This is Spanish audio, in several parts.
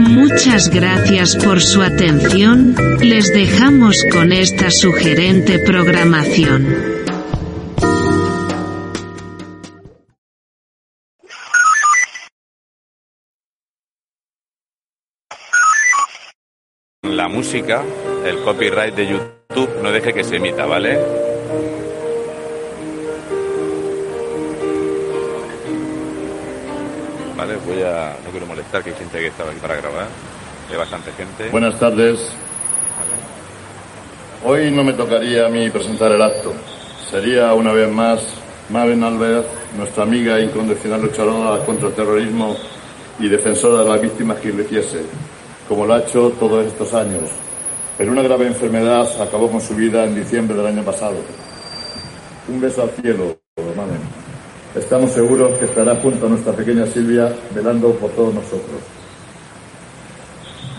Muchas gracias por su atención, les dejamos con esta sugerente programación. La música, el copyright de YouTube no deje que se emita, ¿vale? Vale, voy a. No quiero molestar, que hay gente que estaba aquí para grabar. Hay bastante gente. Buenas tardes. Hoy no me tocaría a mí presentar el acto. Sería una vez más Mabel Alves, nuestra amiga e incondicional luchadora contra el terrorismo y defensora de las víctimas que lo hiciese, como lo ha hecho todos estos años. Pero una grave enfermedad acabó con su vida en diciembre del año pasado. Un beso al cielo, Mabel. Estamos seguros que estará junto a nuestra pequeña Silvia velando por todos nosotros.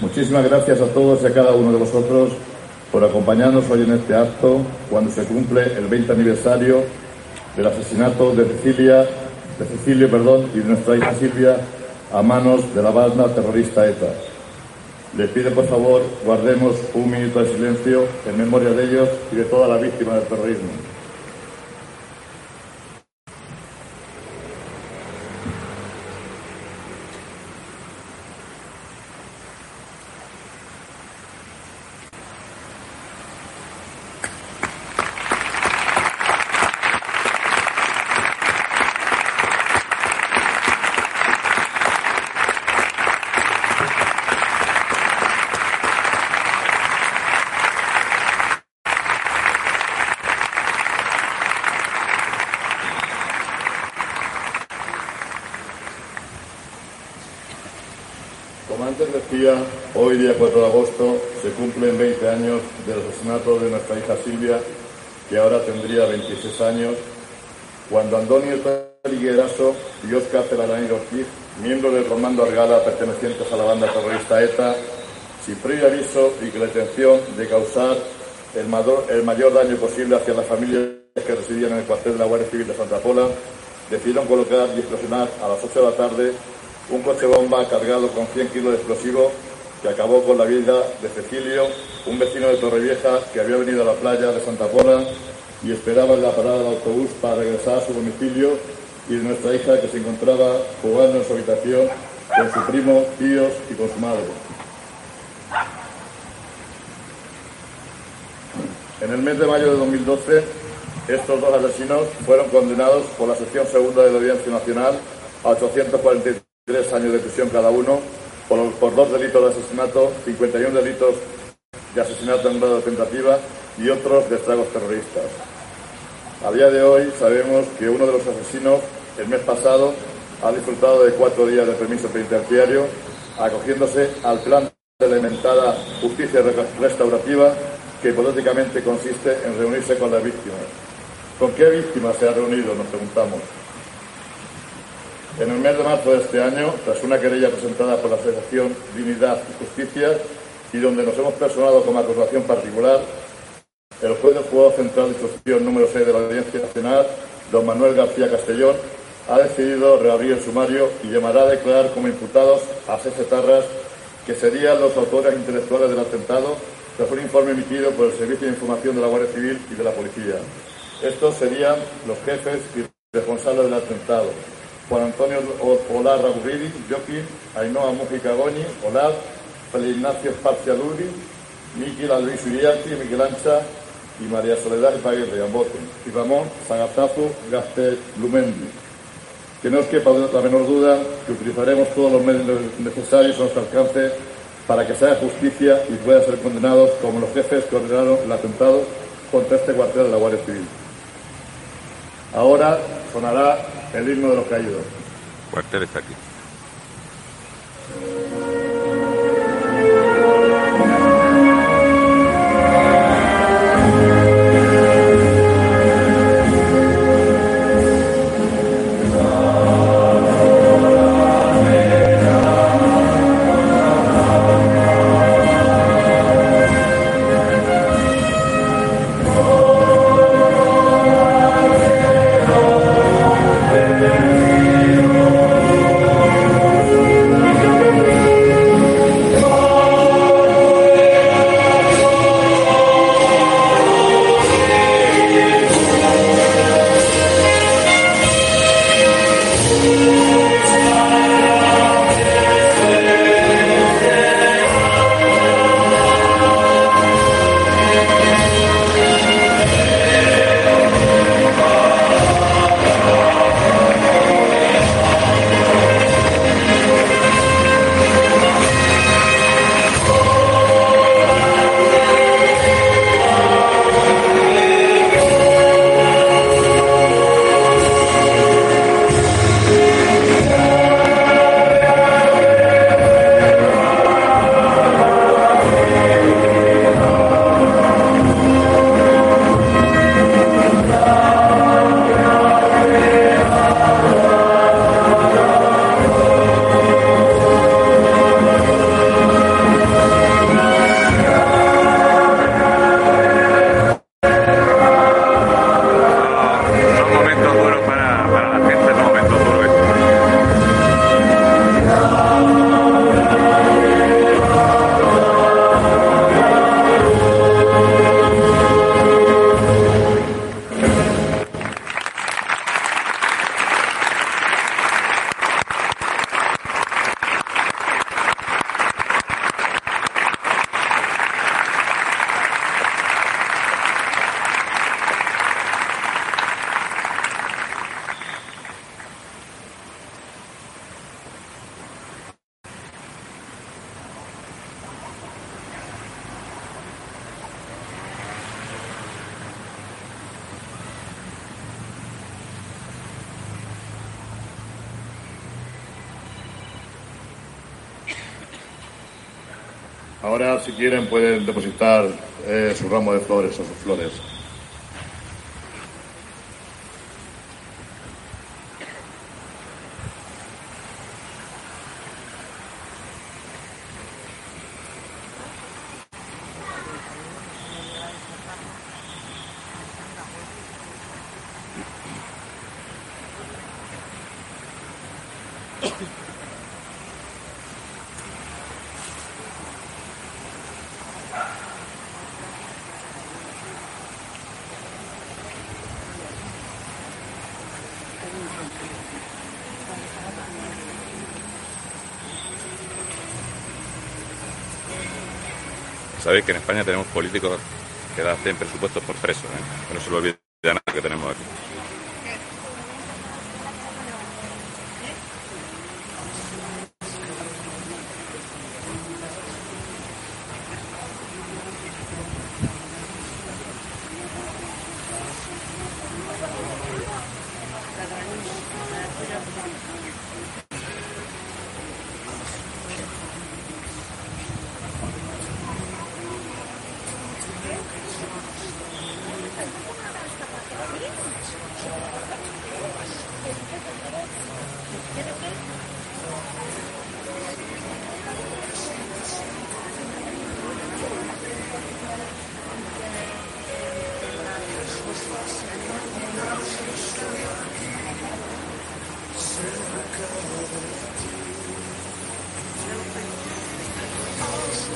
Muchísimas gracias a todos y a cada uno de vosotros por acompañarnos hoy en este acto cuando se cumple el 20 aniversario del asesinato de Cecilia, de Cecilio, perdón, y de nuestra hija Silvia a manos de la banda terrorista ETA. Les pido por favor guardemos un minuto de silencio en memoria de ellos y de todas las víctimas del terrorismo. Como decía, hoy día 4 de agosto se cumplen 20 años del asesinato de nuestra hija Silvia, que ahora tendría 26 años, cuando Antonio Peligueraso y Oscar Celarán Ortiz, miembros del Comando Argala pertenecientes a la banda terrorista ETA, sin previo aviso y con la intención de causar el mayor, el mayor daño posible hacia las familias que residían en el cuartel de la Guardia Civil de Santa Pola, decidieron colocar y explosionar a las 8 de la tarde un coche bomba cargado con 100 kilos de explosivo que acabó con la vida de Cecilio, un vecino de Torrevieja que había venido a la playa de Santa Pola y esperaba en la parada del autobús para regresar a su domicilio y de nuestra hija que se encontraba jugando en su habitación con su primo, tíos y con su madre. En el mes de mayo de 2012, estos dos asesinos fueron condenados por la sección segunda de la Audiencia Nacional a 843 años de prisión cada uno por, por dos delitos de asesinato, 51 delitos de asesinato en grado de tentativa y otros de estragos terroristas. A día de hoy sabemos que uno de los asesinos, el mes pasado, ha disfrutado de cuatro días de permiso penitenciario, acogiéndose al plan de elementada justicia restaurativa que hipotéticamente consiste en reunirse con las víctimas. ¿Con qué víctimas se ha reunido? Nos preguntamos. En el mes de marzo de este año, tras una querella presentada por la Asociación Dignidad y Justicia y donde nos hemos personado como acusación particular, el juez del Juzgado Central de Instrucción número 6 de la Audiencia Nacional, don Manuel García Castellón, ha decidido reabrir el sumario y llamará a declarar como imputados a seis etarras que serían los autores intelectuales del atentado tras un informe emitido por el Servicio de Información de la Guardia Civil y de la Policía. Estos serían los jefes y responsables del atentado. Juan Antonio Olar Ragurridi, Joaquín, Ainhoa Mújica Goñi, Olar, Feliz Ignacio Esparcia Luri, Miquel Alvis Uriarte, Miguel Ancha y María Soledad Ipaguirre, Ambote, y Ramón Sagatazo Gaste Lumendi. que no os quepa la menor duda que utilizaremos todos los medios necesarios a nuestro alcance para que se haga justicia y puedan ser condenados como los jefes que ordenaron el atentado contra este cuartel de la Guardia Civil. Ahora sonará el himno de los caídos. Cuartel está aquí. Ahora, si quieren, pueden depositar eh, su ramo de flores o sus flores. Sabéis que en España tenemos políticos que hacen presupuestos por presos, ¿eh? que no se lo olvide a nada que tenemos aquí.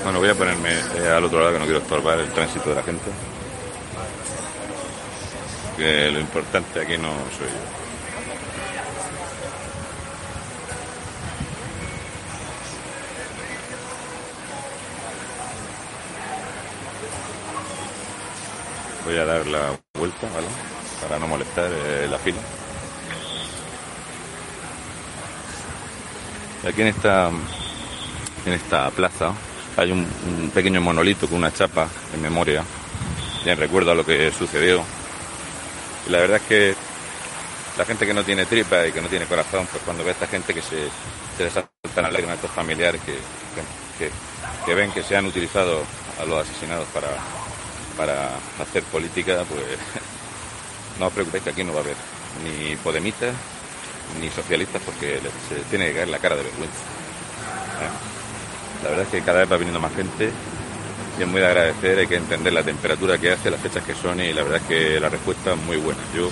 Bueno, voy a ponerme eh, al otro lado que no quiero estorbar el tránsito de la gente. Lo importante aquí no soy yo. Voy a dar la vuelta, ¿vale? Para no molestar eh, la fila. Aquí en esta, en esta plaza hay un, pequeño monolito con una chapa en memoria, en recuerdo a lo que sucedió. Y la verdad es que la gente que no tiene tripa y que no tiene corazón, pues cuando ve a esta gente que se, se les saltan a estos familiares que, que, ven que se han utilizado a los asesinados para, para hacer política, pues no os preocupéis que aquí no va a haber ni podemitas ni socialistas porque se tiene que caer la cara de vergüenza. ¿eh? La verdad es que cada vez va viniendo más gente y es muy de agradecer, hay que entender la temperatura que hace, las fechas que son y la verdad es que la respuesta es muy buena. Yo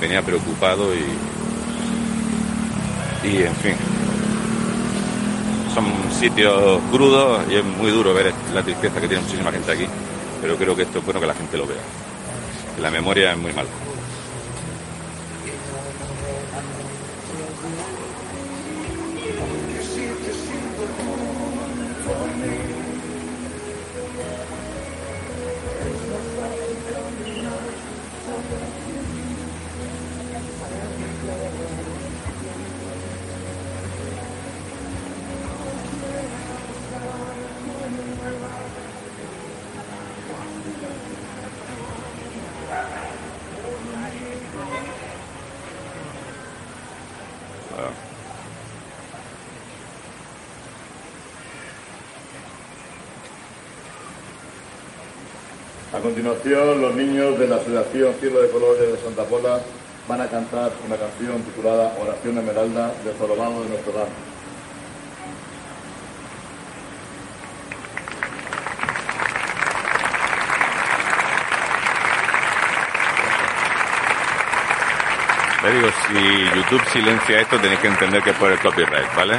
venía preocupado y, y en fin, son sitios crudos y es muy duro ver la tristeza que tiene muchísima gente aquí, pero creo que esto es bueno que la gente lo vea. La memoria es muy mala. A continuación, los niños de la Asociación Cielo de Colores de Santa Pola van a cantar una canción titulada Oración Esmeralda de Zorobado de Nuestro Dame. Le digo, si YouTube silencia esto, tenéis que entender que es por el copyright, ¿vale?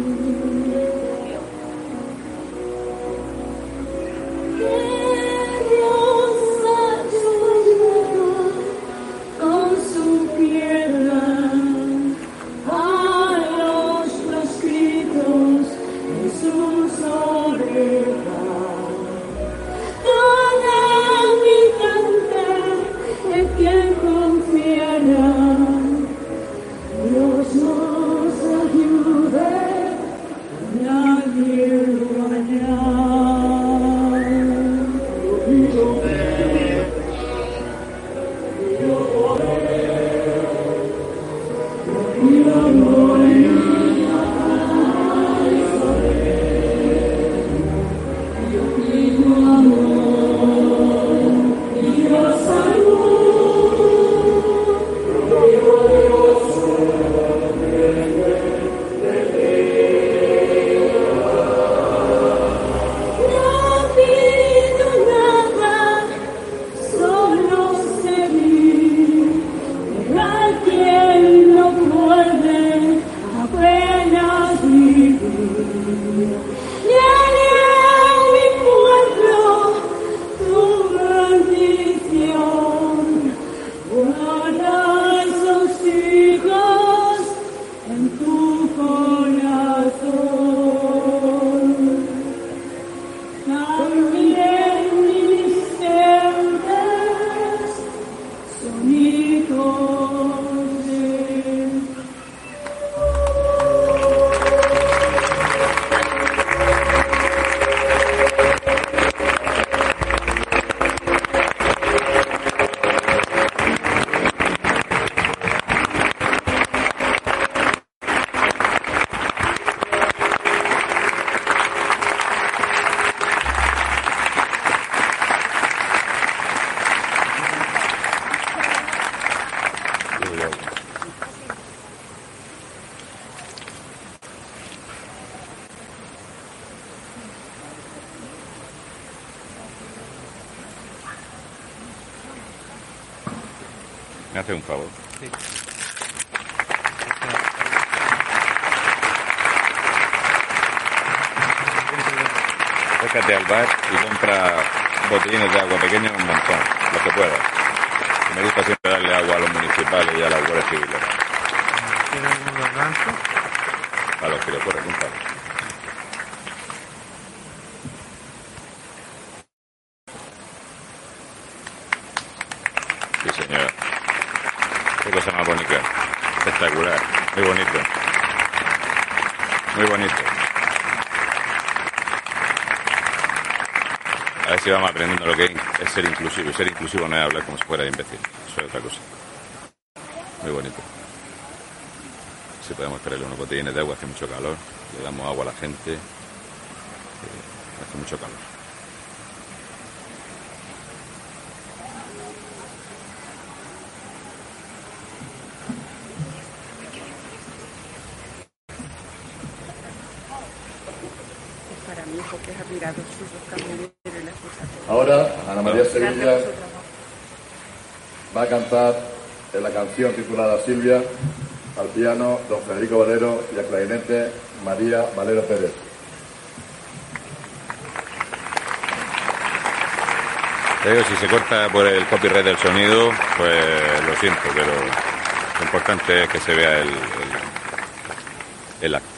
¿Me hace un favor? Sí. Acércate al bar y compra botellines de agua pequeños un montón, lo que puedas. Me gusta siempre darle agua a los municipales y a las guardias civiles. ¿Tienen unos ganchos? A los que le ocurre, compadre. Sí, señora. Qué cosa más bonita. Espectacular. Muy bonito. Muy bonito. A ver si vamos aprendiendo lo que es ser inclusivo. Y ser inclusivo no es hablar como si fuera de imbécil. Eso es otra cosa. Muy bonito. Si podemos traerle unos botellines de agua, hace mucho calor. Le damos agua a la gente. eh, hace mucho calor. Para mi hijo que es admirado sus dos camioneros y las cosas. Ahora, Ana María Sevilla Gracias por su trabajo. Va a cantar en la canción titulada Silvia al piano don Federico Valero y al clarinete María Valero Pérez. Si se corta por el copyright del sonido, pues lo siento, pero lo importante es que se vea el, el, el acto.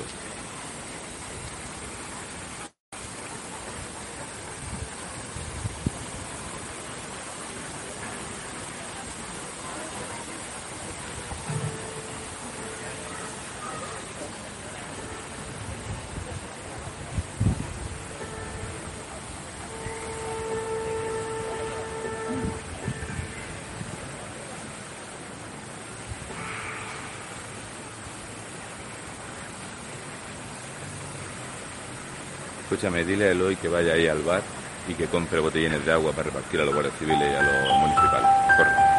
Escúchame, dile a Eloy que vaya ahí al bar y que compre botellines de agua para repartir a los guardias civiles y a los municipales. Corre.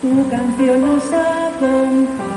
Tu canción nos 奔跑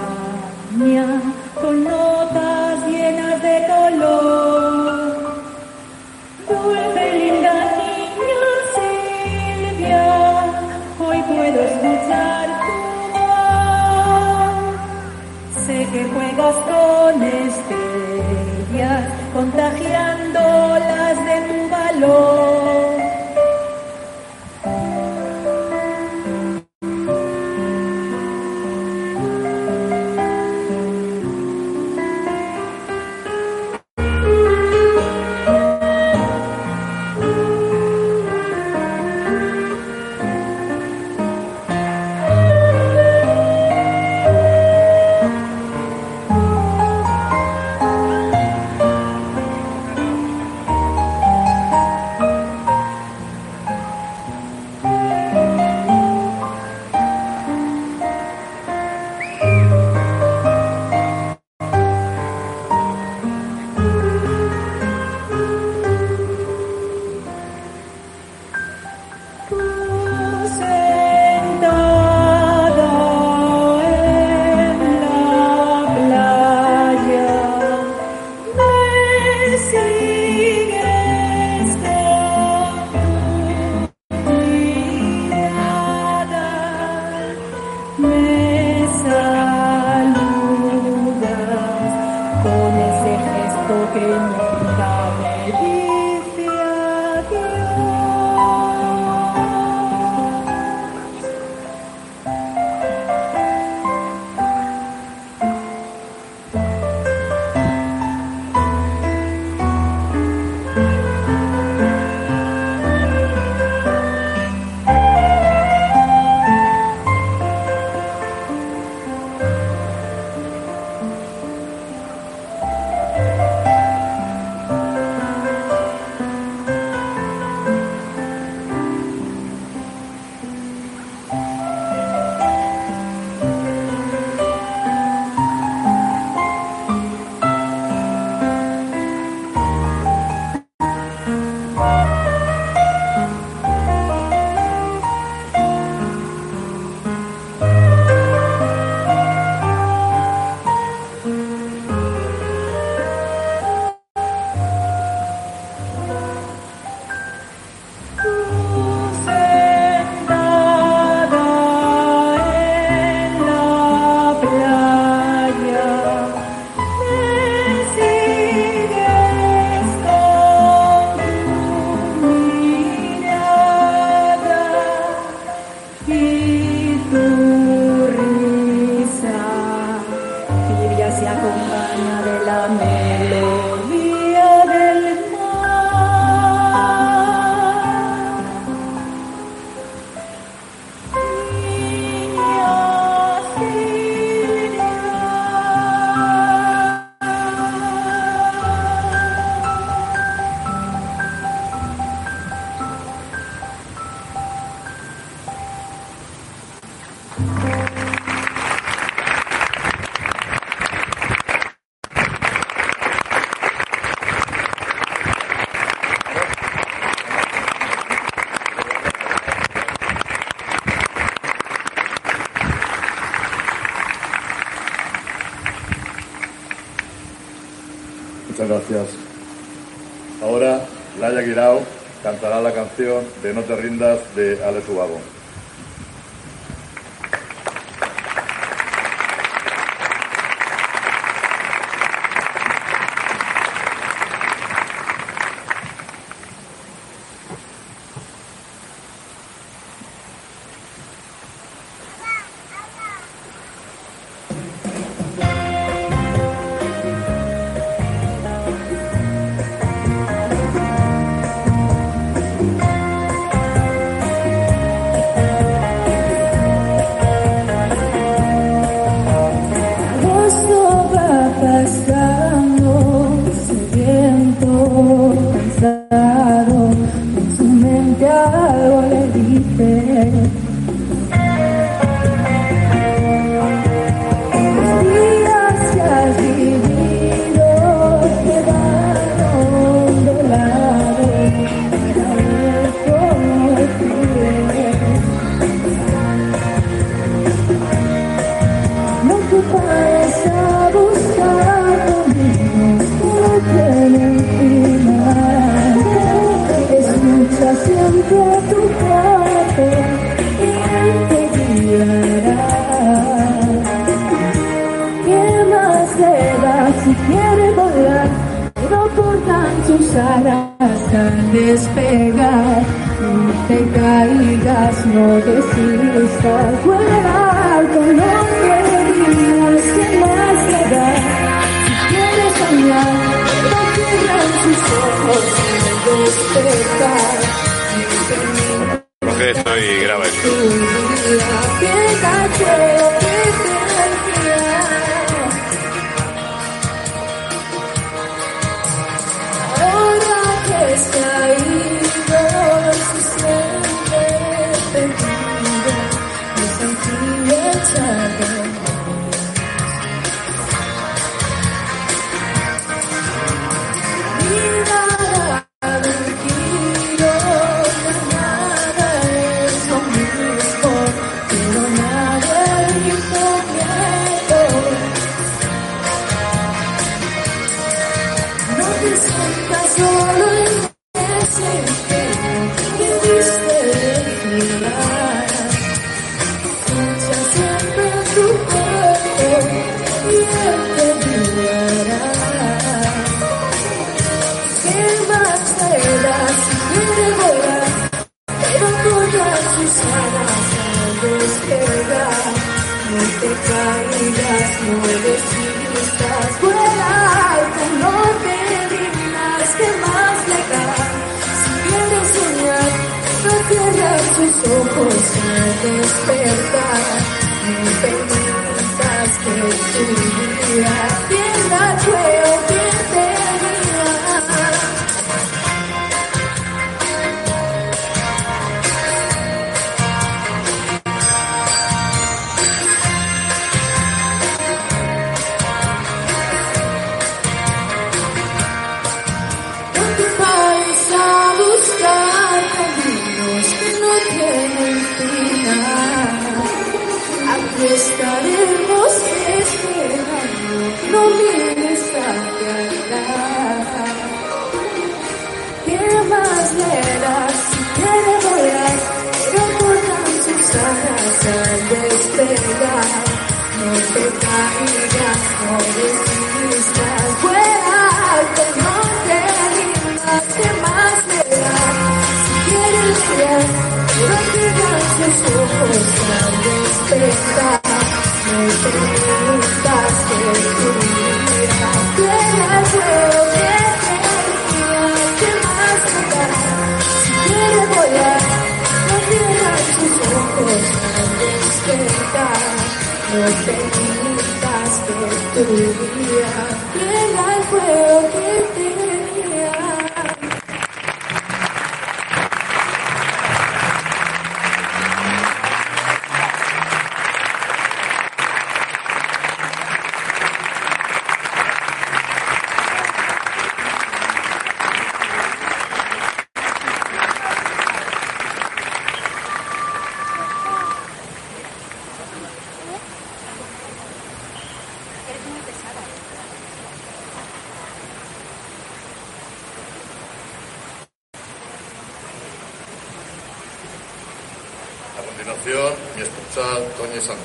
Muchas gracias. Ahora, Laia Guirao cantará la canción de No te rindas de Alex Ubago. says las nubes y vuelar con lo que adivinas que más le da. Si quieres soñar, no cierres tus ojos al despertar. sun.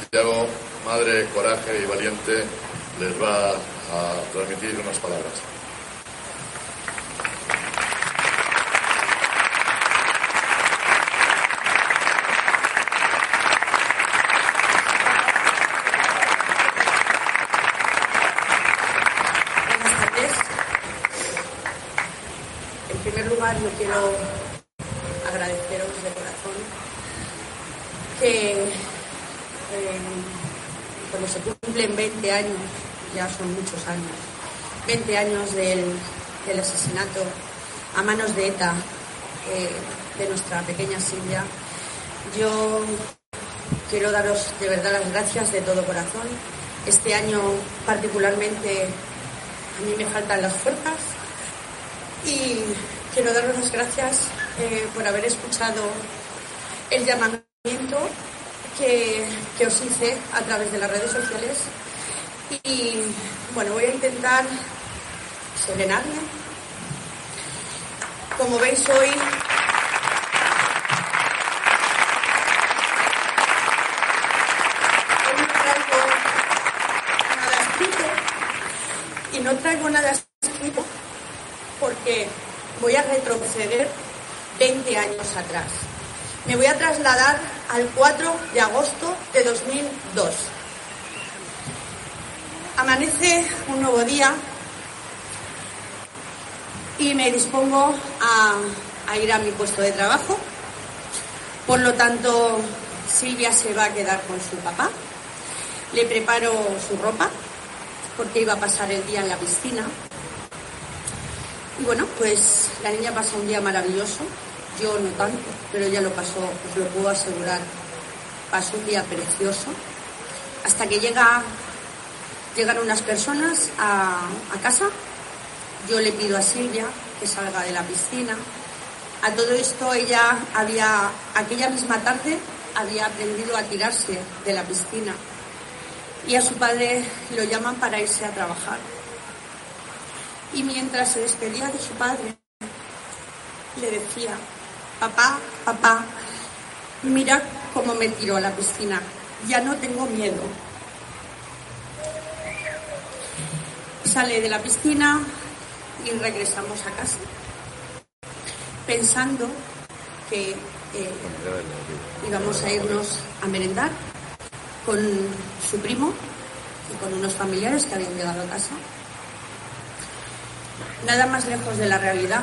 Santiago, madre coraje y valiente, les va a transmitir unas palabras. Buenas tardes. En primer lugar, yo quiero agradeceros de corazón que eh, cuando se cumplen 20 años, ya son muchos años, 20 años del, del asesinato a manos de ETA eh, de nuestra pequeña Silvia, yo quiero daros de verdad las gracias de todo corazón. Este año particularmente a mí me faltan las fuerzas y quiero daros las gracias eh, por haber escuchado el llamamiento que, que os hice a través de las redes sociales y bueno, voy a intentar serenarme. Como veis hoy y no traigo nada escrito porque voy a retroceder 20 años atrás. Me voy a trasladar al 4 de agosto de 2002. Amanece un nuevo día y me dispongo a, ir a mi puesto de trabajo. Por lo tanto, Silvia se va a quedar con su papá. Le preparo su ropa porque iba a pasar el día en la piscina. Y bueno, pues la niña pasa un día maravilloso. Yo no tanto, pero ella lo pasó, os lo puedo asegurar. Pasó un día precioso. Hasta que llega, llegan unas personas a, a casa. Yo le pido a Silvia que salga de la piscina. A todo esto ella había, aquella misma tarde, había aprendido a tirarse de la piscina y a su padre lo llaman para irse a trabajar. Y mientras se despedía de su padre, le decía, papá, papá, mira cómo me tiró a la piscina, ya no tengo miedo. Sale de la piscina y regresamos a casa, pensando que eh, íbamos a irnos a merendar con su primo y con unos familiares que habían llegado a casa. Nada más lejos de la realidad,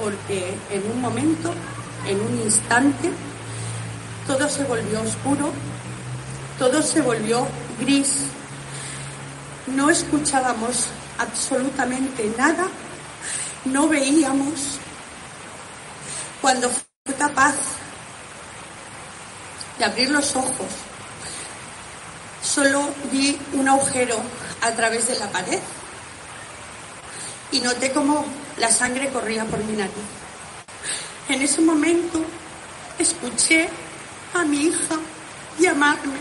porque en un momento, en un instante, todo se volvió oscuro, todo se volvió gris. No escuchábamos absolutamente nada, no veíamos. Cuando fue capaz de abrir los ojos, solo vi un agujero a través de la pared y noté como la sangre corría por mi nariz. En ese momento escuché a mi hija llamarme.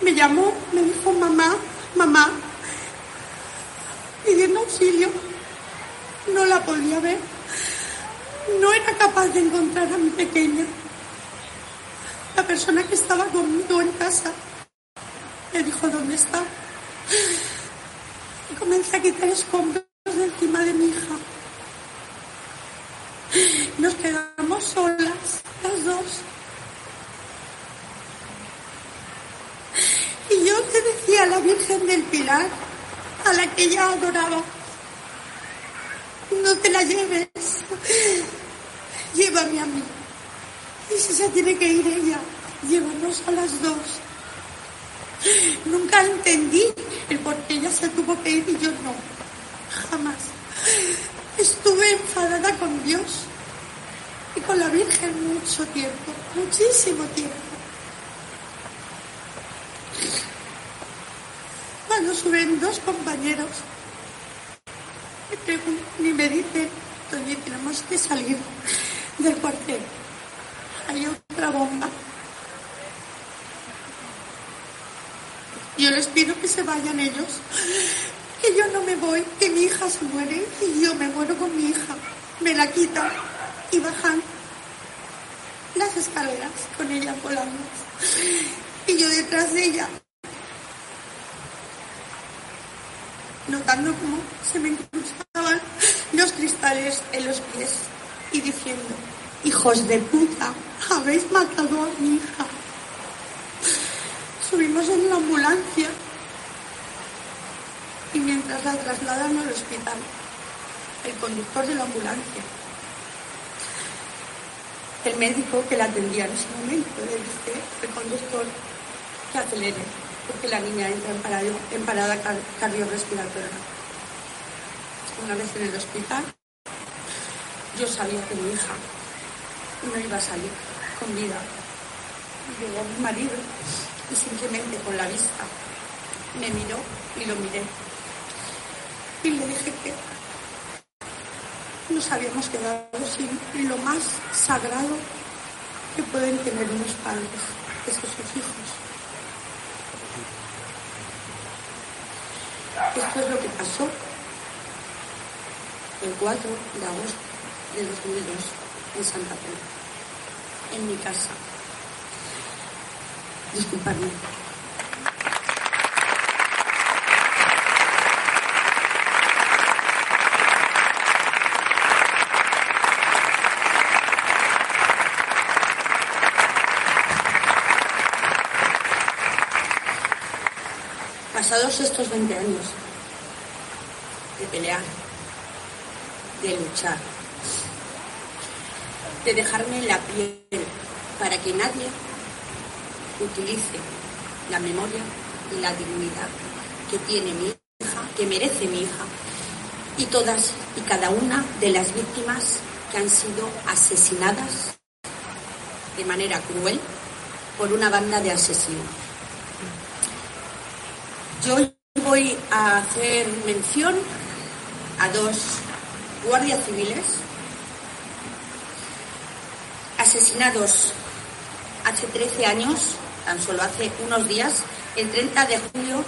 Me llamó, me dijo mamá, mamá, pidiendo auxilio. No la podía ver. No era capaz de encontrar a mi pequeña. La persona que estaba conmigo en casa me dijo dónde está. Y comencé a quitar escombros de encima de mi hija. Nos quedamos solas, las dos. Y yo te decía a la Virgen del Pilar, a la que ella adoraba, no te la lleves, llévame a mí. Y si se tiene que ir ella, llévanos a las dos. Nunca entendí el por qué ella se tuvo que ir y yo no. Jamás. Estuve enfadada con Dios y con la Virgen mucho tiempo, muchísimo tiempo. Dos compañeros, me y me dicen, Toñi, tenemos que salir del cuartel. Hay otra bomba. Yo les pido que se vayan ellos, que yo no me voy, que mi hija se muere y yo me muero con mi hija. Me la quitan y bajan. las escaleras con ella volando. Y yo detrás de ella, notando cómo se me cruzaban los cristales en los pies y diciendo, hijos de puta, habéis matado a mi hija. Subimos en la ambulancia y mientras la trasladan al hospital, el conductor de la ambulancia, el médico que la atendía en ese momento, le dice al conductor que acelere, porque la niña entra en, parado- en parada car- cardiorrespiratoria. Una vez en el hospital, yo sabía que mi hija no iba a salir con vida. Llegó mi marido y simplemente con la vista me miró y lo miré. Y le dije que nos habíamos quedado sin lo más sagrado que pueden tener unos padres, que son sus hijos. Esto es lo que pasó el 4 de agosto de 2002 en Santa Fe, en mi casa. Disculpadme. Pasados estos 20 años de pelear, de luchar, de dejarme la piel para que nadie utilice la memoria y la dignidad que tiene mi hija, que merece mi hija, y todas y cada una de las víctimas que han sido asesinadas de manera cruel por una banda de asesinos. Yo voy a hacer mención a dos guardias civiles asesinados hace 13 años, tan solo hace unos días, el 30 de julio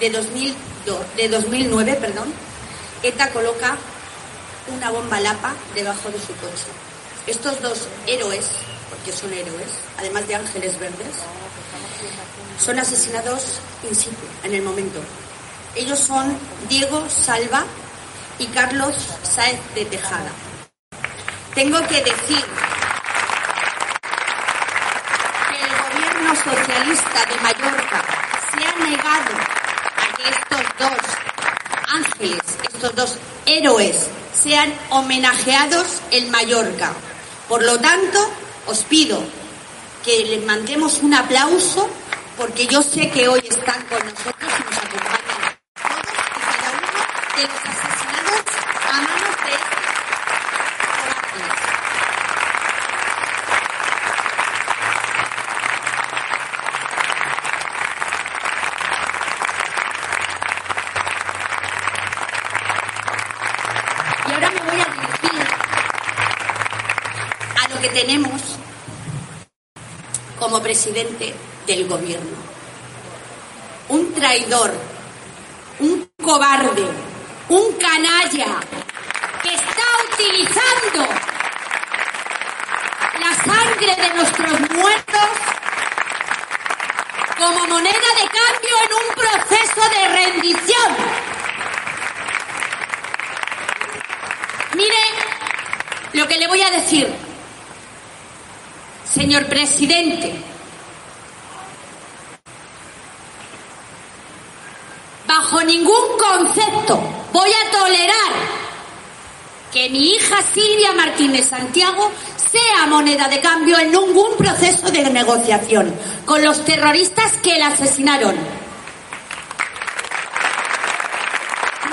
de, 2002 de 2009, perdón, ETA coloca una bomba lapa debajo de su coche. Estos dos héroes, porque son héroes, además de ángeles verdes, son asesinados in situ, en el momento. Ellos son Diego Salva y Carlos Sáez de Tejada. Tengo que decir que el gobierno socialista de Mallorca se ha negado a que estos dos ángeles, estos dos héroes, sean homenajeados en Mallorca. Por lo tanto, os pido que les mandemos un aplauso porque yo sé que hoy están con nosotros y nos acompañan todos y cada uno de los asesinados a manos de estos corazones. Y ahora me voy a dirigir a lo que tenemos como presidente del gobierno. Un traidor, un cobarde, un canalla que está utilizando la sangre de nuestros muertos como moneda de cambio en un proceso de rendición. Mire lo que le voy a decir, señor presidente. Bajo ningún concepto voy a tolerar que mi hija Silvia Martínez Santiago sea moneda de cambio en ningún proceso de negociación con los terroristas que la asesinaron.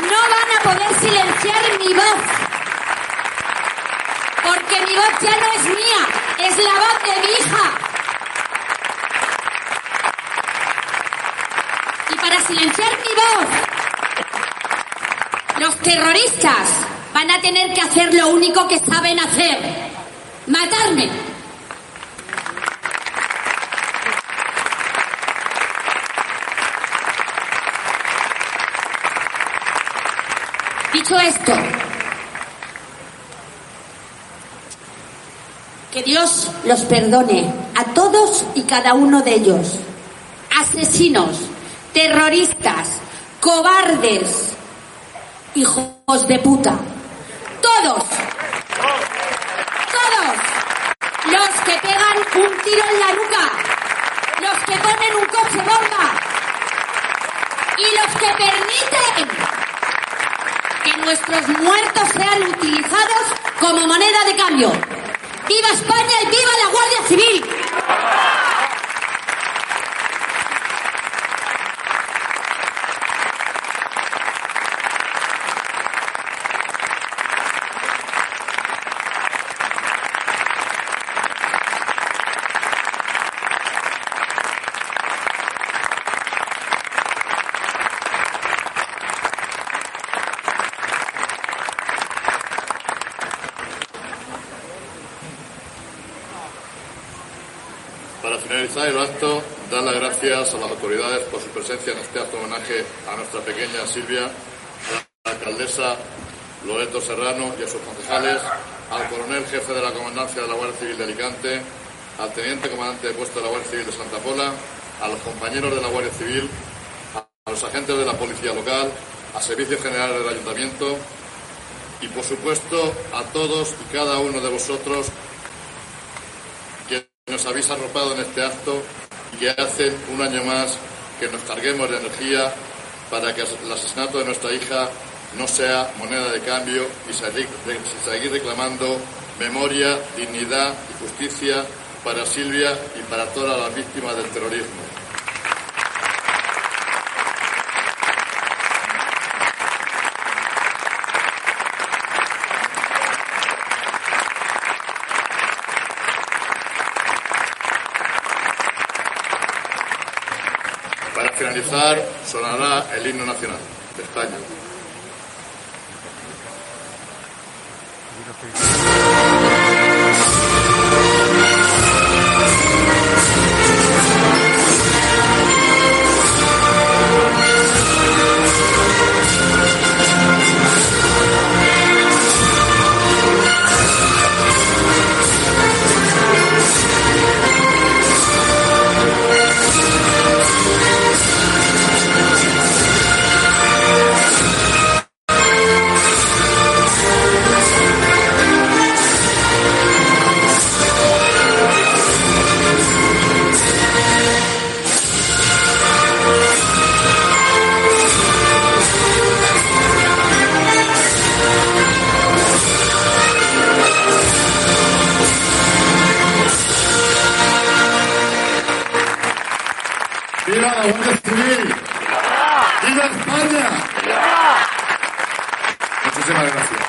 No van a poder silenciar mi voz, porque mi voz ya no es mía, es la voz de mi hija. Y para silenciar los terroristas van a tener que hacer lo único que saben hacer, matarme. Dicho esto, Que Dios los perdone a todos y cada uno de ellos. Asesinos, terroristas, cobardes, hijos de puta. Todos. Todos. Los que pegan un tiro en la nuca. Los que ponen un coche bomba. Y los que permiten que nuestros muertos sean utilizados como moneda de cambio. ¡Viva España y viva la Guardia Civil! Para finalizar el acto, dar las gracias a las autoridades por su presencia en este acto de homenaje a nuestra pequeña Silvia, a la alcaldesa Loreto Serrano y a sus concejales, al coronel jefe de la Comandancia de la Guardia Civil de Alicante, al teniente comandante de puesto de la Guardia Civil de Santa Pola, a los compañeros de la Guardia Civil, a los agentes de la Policía Local, a Servicios Generales del Ayuntamiento y, por supuesto, a todos y cada uno de vosotros que nos habéis arropado en este acto que hacen un año más que nos carguemos de energía para que el asesinato de nuestra hija no sea moneda de cambio y seguir, reclamando memoria, dignidad y justicia para Silvia y para todas las víctimas del terrorismo. Sonará el himno nacional ¡Viva la Guardia Civil! ¡Viva España! Muchísimas gracias.